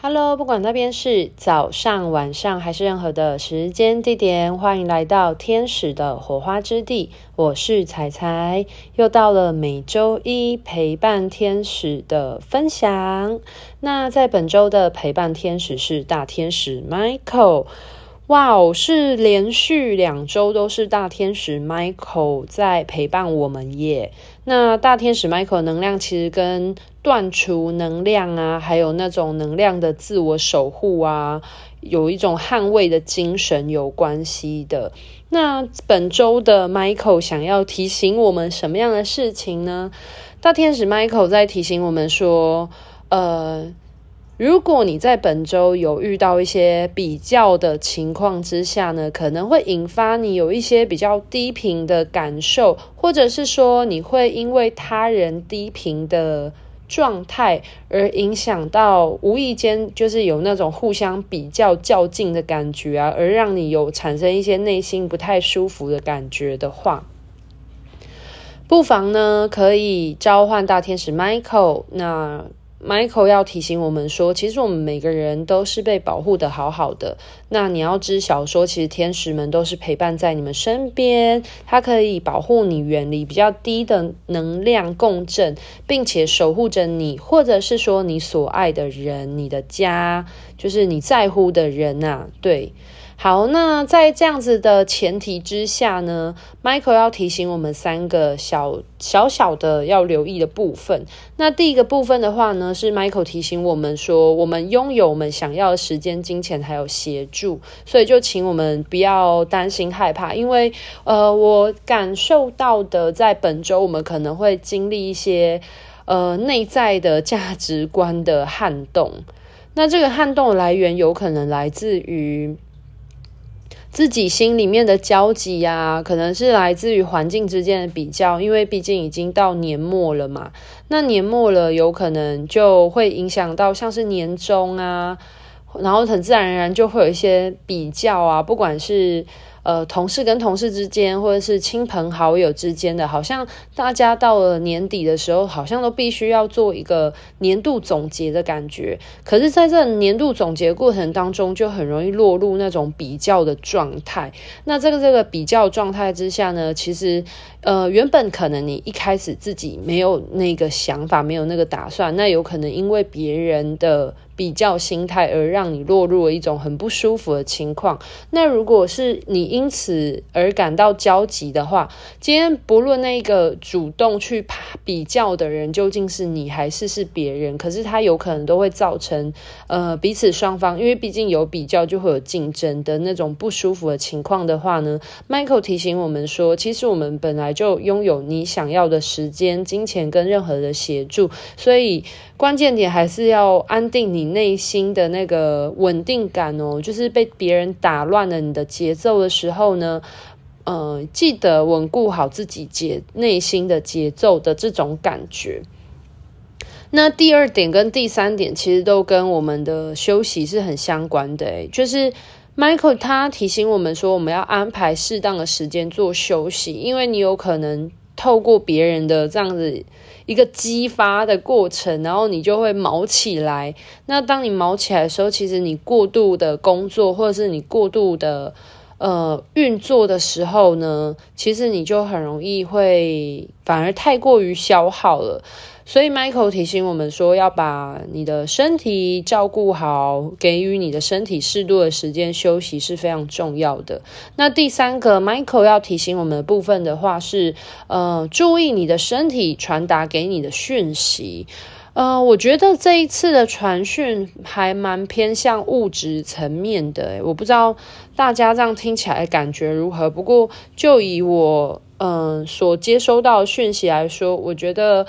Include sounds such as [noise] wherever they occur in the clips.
Hello，不管那边是早上、晚上还是任何的时间地点，欢迎来到天使的火花之地。我是彩彩，又到了每周一陪伴天使的分享。那在本周的陪伴天使是大天使 Michael。哇哦，是连续两周都是大天使 Michael 在陪伴我们耶。那大天使 Michael 能量其实跟断除能量啊，还有那种能量的自我守护啊，有一种捍卫的精神有关系的。那本周的 Michael 想要提醒我们什么样的事情呢？大天使 Michael 在提醒我们说，呃，如果你在本周有遇到一些比较的情况之下呢，可能会引发你有一些比较低频的感受，或者是说你会因为他人低频的。状态而影响到，无意间就是有那种互相比较较劲的感觉啊，而让你有产生一些内心不太舒服的感觉的话，不妨呢可以召唤大天使 Michael 那。Michael 要提醒我们说，其实我们每个人都是被保护的好好的。那你要知晓说，其实天使们都是陪伴在你们身边，它可以保护你远离比较低的能量共振，并且守护着你，或者是说你所爱的人、你的家，就是你在乎的人呐、啊，对。好，那在这样子的前提之下呢，Michael 要提醒我们三个小小小的要留意的部分。那第一个部分的话呢，是 Michael 提醒我们说，我们拥有我们想要的时间、金钱还有协助，所以就请我们不要担心害怕，因为呃，我感受到的，在本周我们可能会经历一些呃内在的价值观的撼动。那这个撼动的来源有可能来自于。自己心里面的交集呀，可能是来自于环境之间的比较，因为毕竟已经到年末了嘛。那年末了，有可能就会影响到像是年终啊，然后很自然而然就会有一些比较啊，不管是。呃，同事跟同事之间，或者是亲朋好友之间的，好像大家到了年底的时候，好像都必须要做一个年度总结的感觉。可是，在这年度总结过程当中，就很容易落入那种比较的状态。那这个这个比较状态之下呢，其实。呃，原本可能你一开始自己没有那个想法，没有那个打算，那有可能因为别人的比较心态而让你落入了一种很不舒服的情况。那如果是你因此而感到焦急的话，今天不论那个主动去比较的人究竟是你还是是别人，可是他有可能都会造成呃彼此双方，因为毕竟有比较就会有竞争的那种不舒服的情况的话呢，Michael 提醒我们说，其实我们本来。就拥有你想要的时间、金钱跟任何的协助，所以关键点还是要安定你内心的那个稳定感哦。就是被别人打乱了你的节奏的时候呢，呃，记得稳固好自己节内心的节奏的这种感觉。那第二点跟第三点其实都跟我们的休息是很相关的，就是。Michael 他提醒我们说，我们要安排适当的时间做休息，因为你有可能透过别人的这样子一个激发的过程，然后你就会毛起来。那当你毛起来的时候，其实你过度的工作，或者是你过度的呃运作的时候呢，其实你就很容易会反而太过于消耗了。所以，Michael 提醒我们说，要把你的身体照顾好，给予你的身体适度的时间休息是非常重要的。那第三个，Michael 要提醒我们的部分的话是，呃，注意你的身体传达给你的讯息。呃，我觉得这一次的传讯还蛮偏向物质层面的，我不知道大家这样听起来感觉如何。不过，就以我嗯、所接收到的讯息来说，我觉得。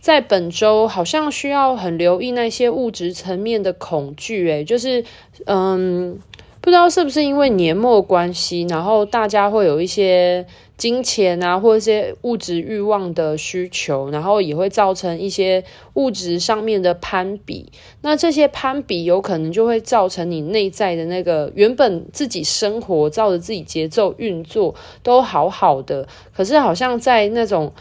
在本周好像需要很留意那些物质层面的恐惧，诶，就是，嗯，不知道是不是因为年末关系，然后大家会有一些金钱啊，或者一些物质欲望的需求，然后也会造成一些物质上面的攀比。那这些攀比有可能就会造成你内在的那个原本自己生活照着自己节奏运作都好好的，可是好像在那种。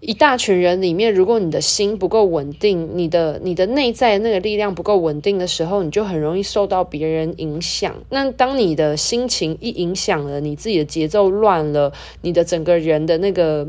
一大群人里面，如果你的心不够稳定，你的你的内在那个力量不够稳定的时候，你就很容易受到别人影响。那当你的心情一影响了，你自己的节奏乱了，你的整个人的那个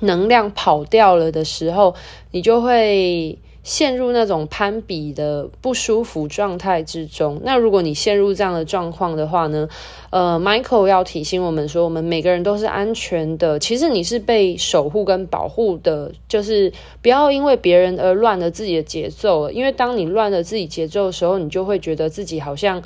能量跑掉了的时候，你就会。陷入那种攀比的不舒服状态之中。那如果你陷入这样的状况的话呢？呃，Michael 要提醒我们说，我们每个人都是安全的。其实你是被守护跟保护的，就是不要因为别人而乱了自己的节奏。因为当你乱了自己节奏的时候，你就会觉得自己好像，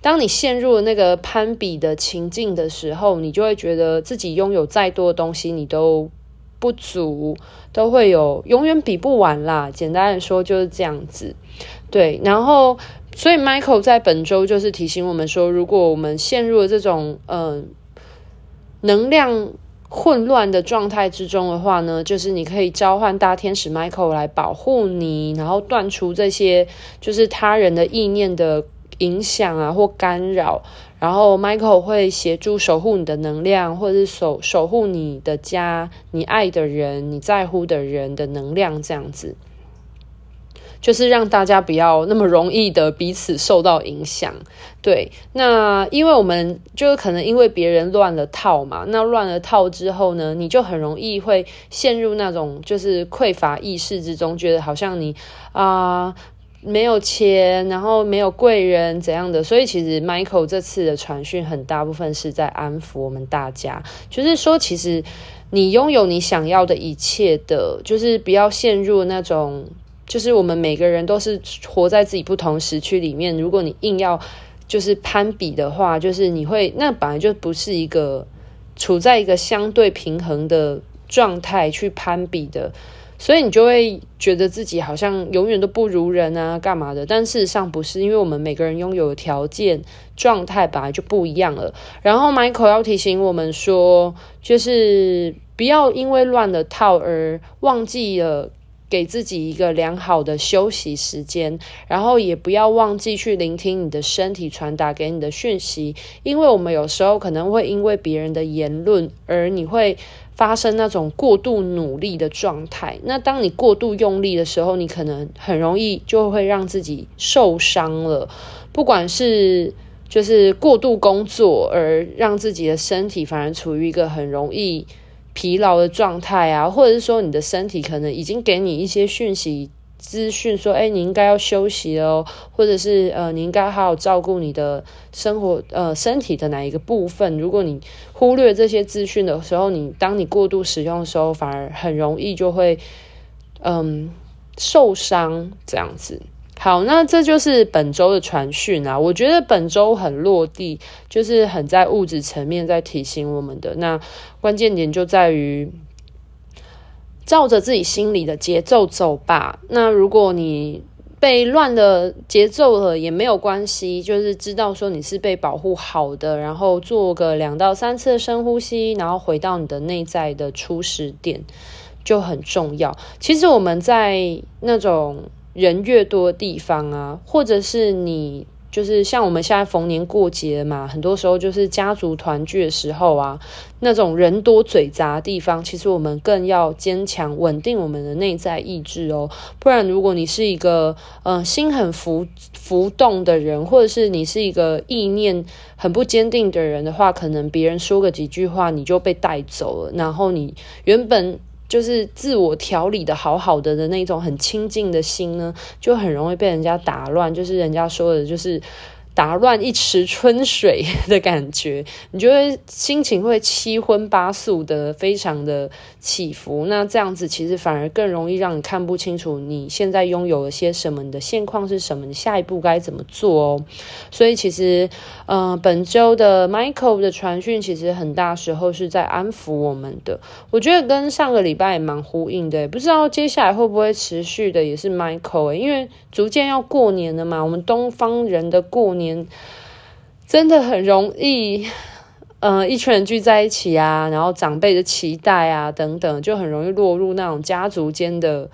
当你陷入了那个攀比的情境的时候，你就会觉得自己拥有再多的东西，你都。不足都会有，永远比不完啦。简单的说就是这样子，对。然后，所以 Michael 在本周就是提醒我们说，如果我们陷入了这种嗯、能量混乱的状态之中的话呢，就是你可以召唤大天使 Michael 来保护你，然后断除这些就是他人的意念的影响啊或干扰。然后，Michael 会协助守护你的能量，或者是守守护你的家、你爱的人、你在乎的人的能量，这样子，就是让大家不要那么容易的彼此受到影响。对，那因为我们就是可能因为别人乱了套嘛，那乱了套之后呢，你就很容易会陷入那种就是匮乏意识之中，觉得好像你啊。没有钱，然后没有贵人怎样的，所以其实 Michael 这次的传讯很大部分是在安抚我们大家，就是说，其实你拥有你想要的一切的，就是不要陷入那种，就是我们每个人都是活在自己不同时区里面。如果你硬要就是攀比的话，就是你会那本来就不是一个处在一个相对平衡的状态去攀比的。所以你就会觉得自己好像永远都不如人啊，干嘛的？但事实上不是，因为我们每个人拥有的条件状态本来就不一样了。然后 Michael 要提醒我们说，就是不要因为乱了套而忘记了给自己一个良好的休息时间，然后也不要忘记去聆听你的身体传达给你的讯息，因为我们有时候可能会因为别人的言论而你会。发生那种过度努力的状态，那当你过度用力的时候，你可能很容易就会让自己受伤了。不管是就是过度工作而让自己的身体反而处于一个很容易疲劳的状态啊，或者是说你的身体可能已经给你一些讯息。资讯说：“哎，你应该要休息哦，或者是呃，你应该好好照顾你的生活，呃，身体的哪一个部分？如果你忽略这些资讯的时候，你当你过度使用的时候，反而很容易就会嗯受伤这样子。好，那这就是本周的传讯啊。我觉得本周很落地，就是很在物质层面在提醒我们的。那关键点就在于。”照着自己心里的节奏走吧。那如果你被乱的节奏了也没有关系，就是知道说你是被保护好的，然后做个两到三次深呼吸，然后回到你的内在的初始点就很重要。其实我们在那种人越多的地方啊，或者是你。就是像我们现在逢年过节嘛，很多时候就是家族团聚的时候啊，那种人多嘴杂的地方，其实我们更要坚强稳定我们的内在意志哦。不然，如果你是一个呃心很浮浮动的人，或者是你是一个意念很不坚定的人的话，可能别人说个几句话你就被带走了，然后你原本。就是自我调理的好好的的那种很清净的心呢，就很容易被人家打乱。就是人家说的，就是。打乱一池春水的感觉，[laughs] 你就会心情会七荤八素的，非常的起伏。那这样子其实反而更容易让你看不清楚你现在拥有了些什么，你的现况是什么，你下一步该怎么做哦。所以其实，呃，本周的 Michael 的传讯其实很大时候是在安抚我们的。我觉得跟上个礼拜也蛮呼应的，不知道接下来会不会持续的也是 Michael，因为逐渐要过年了嘛，我们东方人的过年真的很容易，呃，一群人聚在一起啊，然后长辈的期待啊等等，就很容易落入那种家族间的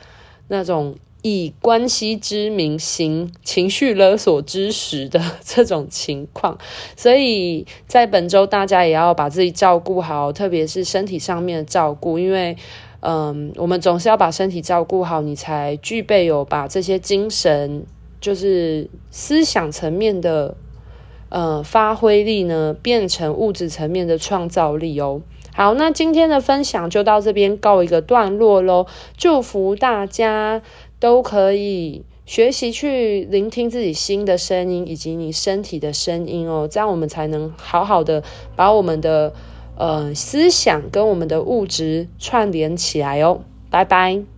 那种以关系之名行情绪勒索之实的 [laughs] 这种情况。所以在本周，大家也要把自己照顾好，特别是身体上面的照顾，因为。嗯，我们总是要把身体照顾好，你才具备有把这些精神，就是思想层面的，呃，发挥力呢，变成物质层面的创造力哦。好，那今天的分享就到这边告一个段落喽。祝福大家都可以学习去聆听自己心的声音，以及你身体的声音哦，这样我们才能好好的把我们的。呃，思想跟我们的物质串联起来哦，拜拜。